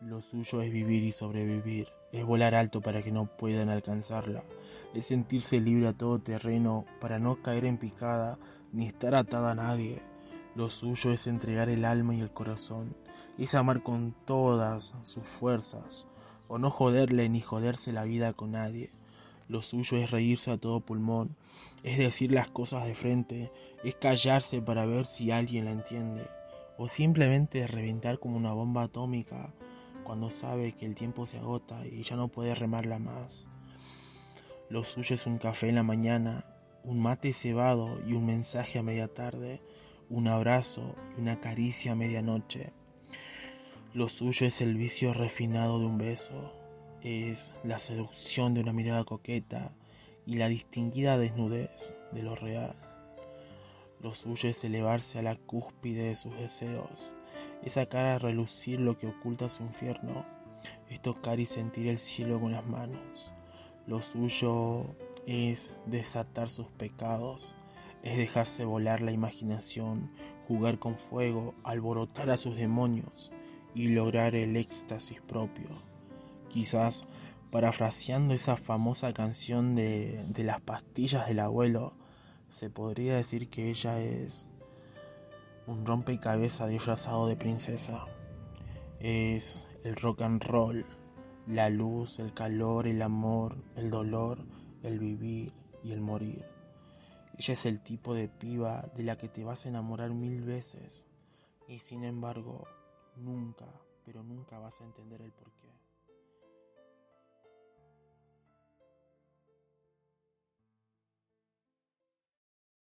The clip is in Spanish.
Lo suyo es vivir y sobrevivir, es volar alto para que no puedan alcanzarla, es sentirse libre a todo terreno para no caer en picada ni estar atada a nadie. Lo suyo es entregar el alma y el corazón, es amar con todas sus fuerzas, o no joderle ni joderse la vida con nadie. Lo suyo es reírse a todo pulmón, es decir las cosas de frente, es callarse para ver si alguien la entiende, o simplemente reventar como una bomba atómica cuando sabe que el tiempo se agota y ya no puede remarla más. Lo suyo es un café en la mañana, un mate cebado y un mensaje a media tarde, un abrazo y una caricia a medianoche. Lo suyo es el vicio refinado de un beso, es la seducción de una mirada coqueta y la distinguida desnudez de lo real. Lo suyo es elevarse a la cúspide de sus deseos, es sacar a relucir lo que oculta su infierno, es tocar y sentir el cielo con las manos. Lo suyo es desatar sus pecados, es dejarse volar la imaginación, jugar con fuego, alborotar a sus demonios y lograr el éxtasis propio. Quizás parafraseando esa famosa canción de, de las pastillas del abuelo, se podría decir que ella es un rompecabezas disfrazado de princesa. Es el rock and roll, la luz, el calor, el amor, el dolor, el vivir y el morir. Ella es el tipo de piba de la que te vas a enamorar mil veces y sin embargo nunca, pero nunca vas a entender el porqué.